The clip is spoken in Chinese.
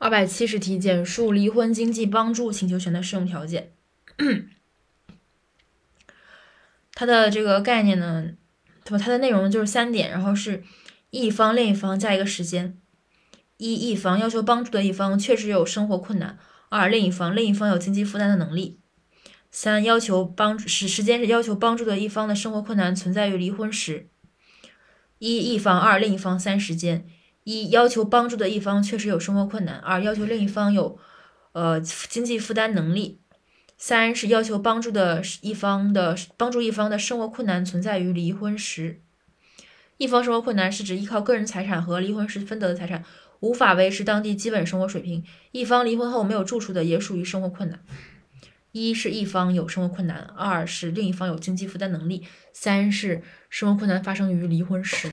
二百七十题，简述离婚经济帮助请求权的适用条件。它的这个概念呢，对吧？它的内容就是三点，然后是一方另一方加一个时间。一一方要求帮助的一方确实有生活困难；二另一方另一方有经济负担的能力；三要求帮助时时间是要求帮助的一方的生活困难存在于离婚时。一一方二另一方三时间。一要求帮助的一方确实有生活困难；二要求另一方有呃经济负担能力；三是要求帮助的一方的帮助一方的生活困难存在于离婚时。一方生活困难是指依靠个人财产和离婚时分得的财产无法维持当地基本生活水平；一方离婚后没有住处的也属于生活困难。一是一方有生活困难，二是另一方有经济负担能力，三是生活困难发生于离婚时。